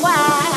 why.